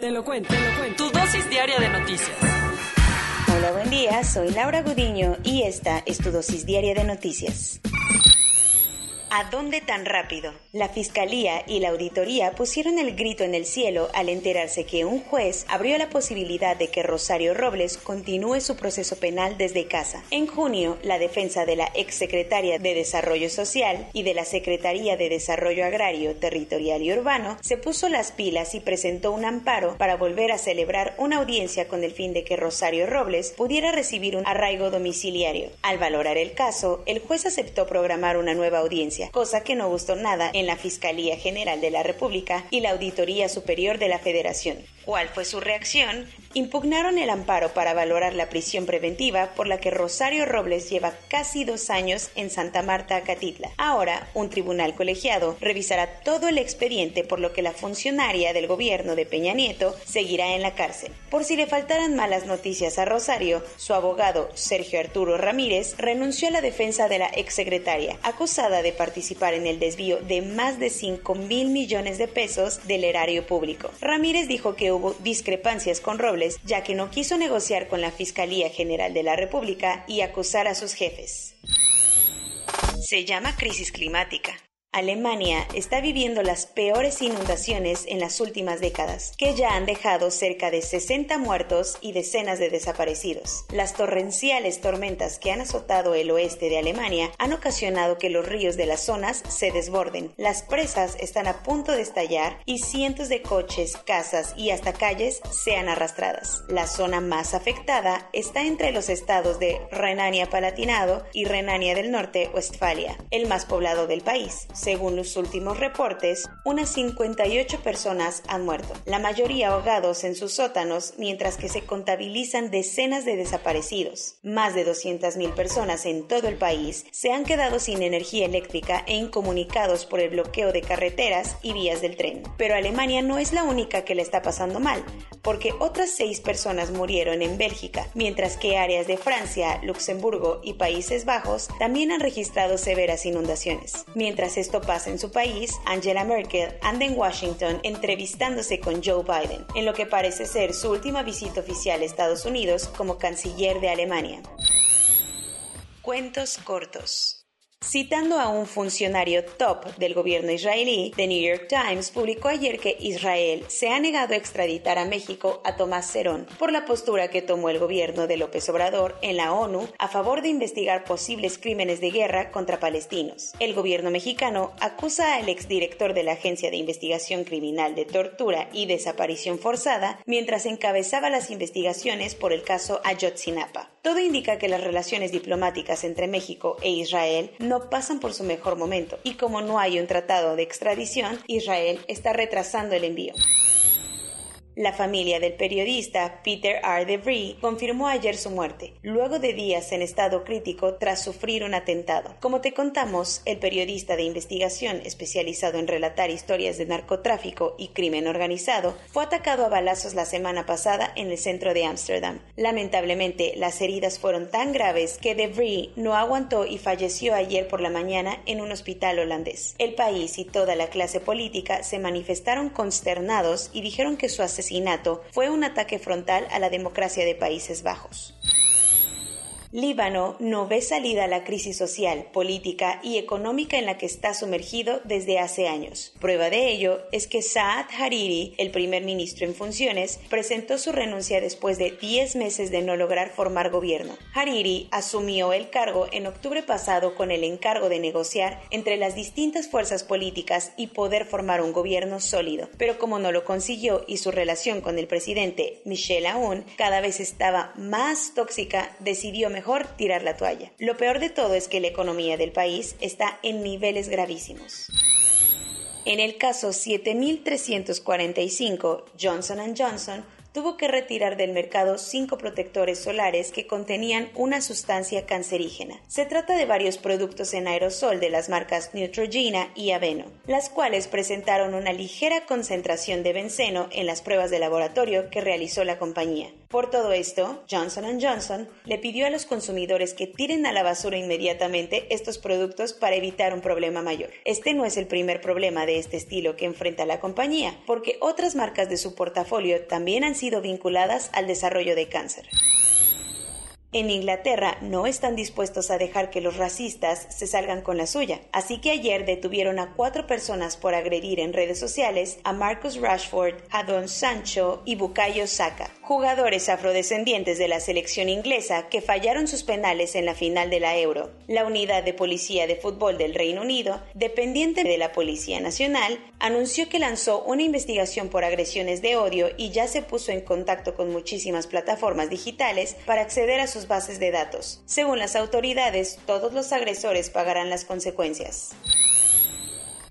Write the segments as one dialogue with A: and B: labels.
A: Te lo cuento, te lo cuento. Tu dosis diaria de noticias.
B: Hola, buen día. Soy Laura Gudiño y esta es tu dosis diaria de noticias. ¿A dónde tan rápido? La Fiscalía y la Auditoría pusieron el grito en el cielo al enterarse que un juez abrió la posibilidad de que Rosario Robles continúe su proceso penal desde casa. En junio, la defensa de la exsecretaria de Desarrollo Social y de la Secretaría de Desarrollo Agrario, Territorial y Urbano se puso las pilas y presentó un amparo para volver a celebrar una audiencia con el fin de que Rosario Robles pudiera recibir un arraigo domiciliario. Al valorar el caso, el juez aceptó programar una nueva audiencia cosa que no gustó nada en la Fiscalía General de la República y la Auditoría Superior de la Federación. ¿Cuál fue su reacción? Impugnaron el amparo para valorar la prisión preventiva por la que Rosario Robles lleva casi dos años en Santa Marta, Acatitla. Ahora, un tribunal colegiado revisará todo el expediente por lo que la funcionaria del gobierno de Peña Nieto seguirá en la cárcel. Por si le faltaran malas noticias a Rosario, su abogado Sergio Arturo Ramírez renunció a la defensa de la exsecretaria, acusada de participar en el desvío de más de 5 mil millones de pesos del erario público. Ramírez dijo que hubo discrepancias con Robles ya que no quiso negociar con la Fiscalía General de la República y acusar a sus jefes. Se llama crisis climática. Alemania está viviendo las peores inundaciones en las últimas décadas, que ya han dejado cerca de 60 muertos y decenas de desaparecidos. Las torrenciales tormentas que han azotado el oeste de Alemania han ocasionado que los ríos de las zonas se desborden, las presas están a punto de estallar y cientos de coches, casas y hasta calles sean arrastradas. La zona más afectada está entre los estados de Renania-Palatinado y Renania del Norte-Westfalia, el más poblado del país. Según los últimos reportes, unas 58 personas han muerto, la mayoría ahogados en sus sótanos, mientras que se contabilizan decenas de desaparecidos. Más de 200.000 personas en todo el país se han quedado sin energía eléctrica e incomunicados por el bloqueo de carreteras y vías del tren. Pero Alemania no es la única que le está pasando mal, porque otras seis personas murieron en Bélgica, mientras que áreas de Francia, Luxemburgo y Países Bajos también han registrado severas inundaciones. Mientras esto pasa en su país, Angela Merkel anda en Washington entrevistándose con Joe Biden, en lo que parece ser su última visita oficial a Estados Unidos como canciller de Alemania. Cuentos cortos. Citando a un funcionario top del gobierno israelí, The New York Times publicó ayer que Israel se ha negado a extraditar a México a Tomás Cerón por la postura que tomó el gobierno de López Obrador en la ONU a favor de investigar posibles crímenes de guerra contra palestinos. El gobierno mexicano acusa al exdirector de la Agencia de Investigación Criminal de Tortura y Desaparición Forzada mientras encabezaba las investigaciones por el caso Ayotzinapa. Todo indica que las relaciones diplomáticas entre México e Israel no pasan por su mejor momento y como no hay un tratado de extradición, Israel está retrasando el envío. La familia del periodista Peter R. DeVry confirmó ayer su muerte, luego de días en estado crítico tras sufrir un atentado. Como te contamos, el periodista de investigación especializado en relatar historias de narcotráfico y crimen organizado fue atacado a balazos la semana pasada en el centro de Ámsterdam. Lamentablemente, las heridas fueron tan graves que DeVry no aguantó y falleció ayer por la mañana en un hospital holandés. El país y toda la clase política se manifestaron consternados y dijeron que su asesinato fue un ataque frontal a la democracia de Países Bajos. Líbano no ve salida a la crisis social, política y económica en la que está sumergido desde hace años. Prueba de ello es que Saad Hariri, el primer ministro en funciones, presentó su renuncia después de 10 meses de no lograr formar gobierno. Hariri asumió el cargo en octubre pasado con el encargo de negociar entre las distintas fuerzas políticas y poder formar un gobierno sólido. Pero como no lo consiguió y su relación con el presidente Michel Aoun cada vez estaba más tóxica, decidió tirar la toalla. Lo peor de todo es que la economía del país está en niveles gravísimos. En el caso 7345, Johnson Johnson tuvo que retirar del mercado cinco protectores solares que contenían una sustancia cancerígena. Se trata de varios productos en aerosol de las marcas Neutrogena y Aveno, las cuales presentaron una ligera concentración de benceno en las pruebas de laboratorio que realizó la compañía. Por todo esto, Johnson Johnson le pidió a los consumidores que tiren a la basura inmediatamente estos productos para evitar un problema mayor. Este no es el primer problema de este estilo que enfrenta la compañía, porque otras marcas de su portafolio también han sido vinculadas al desarrollo de cáncer. En Inglaterra no están dispuestos a dejar que los racistas se salgan con la suya, así que ayer detuvieron a cuatro personas por agredir en redes sociales a Marcus Rashford, a Don Sancho y Bukayo Saka, jugadores afrodescendientes de la selección inglesa que fallaron sus penales en la final de la Euro. La unidad de policía de fútbol del Reino Unido, dependiente de la Policía Nacional, anunció que lanzó una investigación por agresiones de odio y ya se puso en contacto con muchísimas plataformas digitales para acceder a sus bases de datos. Según las autoridades, todos los agresores pagarán las consecuencias.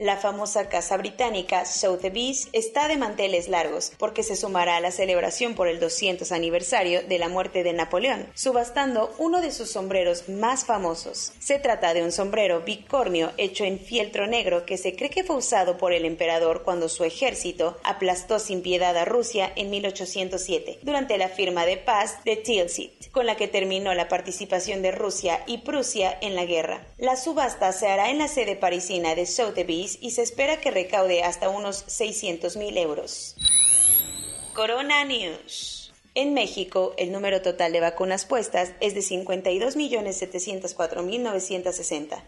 B: La famosa casa británica Sotheby's está de manteles largos porque se sumará a la celebración por el 200 aniversario de la muerte de Napoleón, subastando uno de sus sombreros más famosos. Se trata de un sombrero bicornio hecho en fieltro negro que se cree que fue usado por el emperador cuando su ejército aplastó sin piedad a Rusia en 1807, durante la firma de paz de Tilsit, con la que terminó la participación de Rusia y Prusia en la guerra. La subasta se hará en la sede parisina de Sotheby's y se espera que recaude hasta unos 600 mil euros. Corona News. En México, el número total de vacunas puestas es de 52.704.960.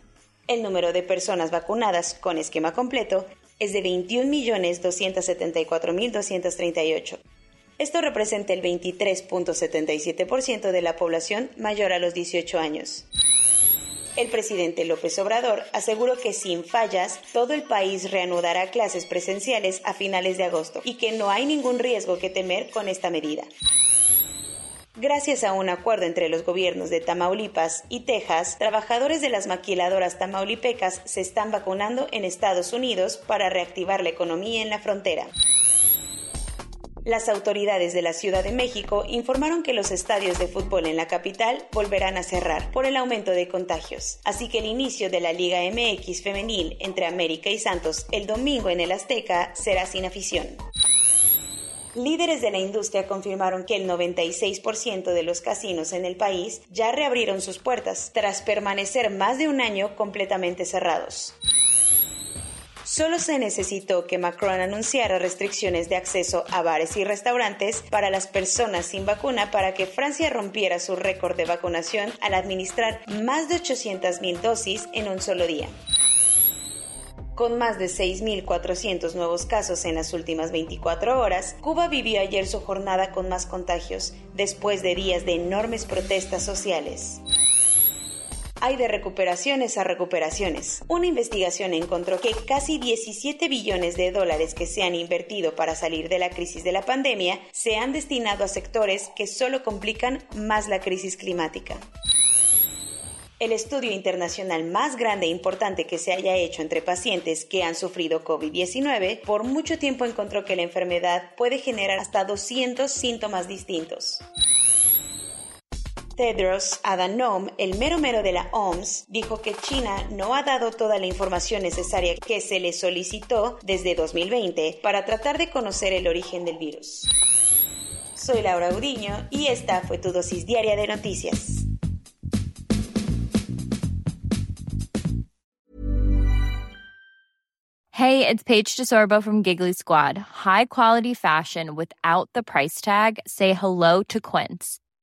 B: El número de personas vacunadas con esquema completo es de 21.274.238. Esto representa el 23.77% de la población mayor a los 18 años. El presidente López Obrador aseguró que sin fallas todo el país reanudará clases presenciales a finales de agosto y que no hay ningún riesgo que temer con esta medida. Gracias a un acuerdo entre los gobiernos de Tamaulipas y Texas, trabajadores de las maquiladoras tamaulipecas se están vacunando en Estados Unidos para reactivar la economía en la frontera. Las autoridades de la Ciudad de México informaron que los estadios de fútbol en la capital volverán a cerrar por el aumento de contagios, así que el inicio de la Liga MX femenil entre América y Santos el domingo en el Azteca será sin afición. Líderes de la industria confirmaron que el 96% de los casinos en el país ya reabrieron sus puertas tras permanecer más de un año completamente cerrados. Solo se necesitó que Macron anunciara restricciones de acceso a bares y restaurantes para las personas sin vacuna para que Francia rompiera su récord de vacunación al administrar más de 800.000 dosis en un solo día. Con más de 6.400 nuevos casos en las últimas 24 horas, Cuba vivió ayer su jornada con más contagios, después de días de enormes protestas sociales hay de recuperaciones a recuperaciones. Una investigación encontró que casi 17 billones de dólares que se han invertido para salir de la crisis de la pandemia se han destinado a sectores que solo complican más la crisis climática. El estudio internacional más grande e importante que se haya hecho entre pacientes que han sufrido COVID-19 por mucho tiempo encontró que la enfermedad puede generar hasta 200 síntomas distintos. Tedros Adhanom, el mero mero de la OMS, dijo que China no ha dado toda la información necesaria que se le solicitó desde 2020 para tratar de conocer el origen del virus. Soy Laura Gudiño y esta fue tu dosis diaria de noticias.
C: Hey, it's Paige DeSorbo from Giggly Squad. High quality fashion without the price tag. Say hello to Quince.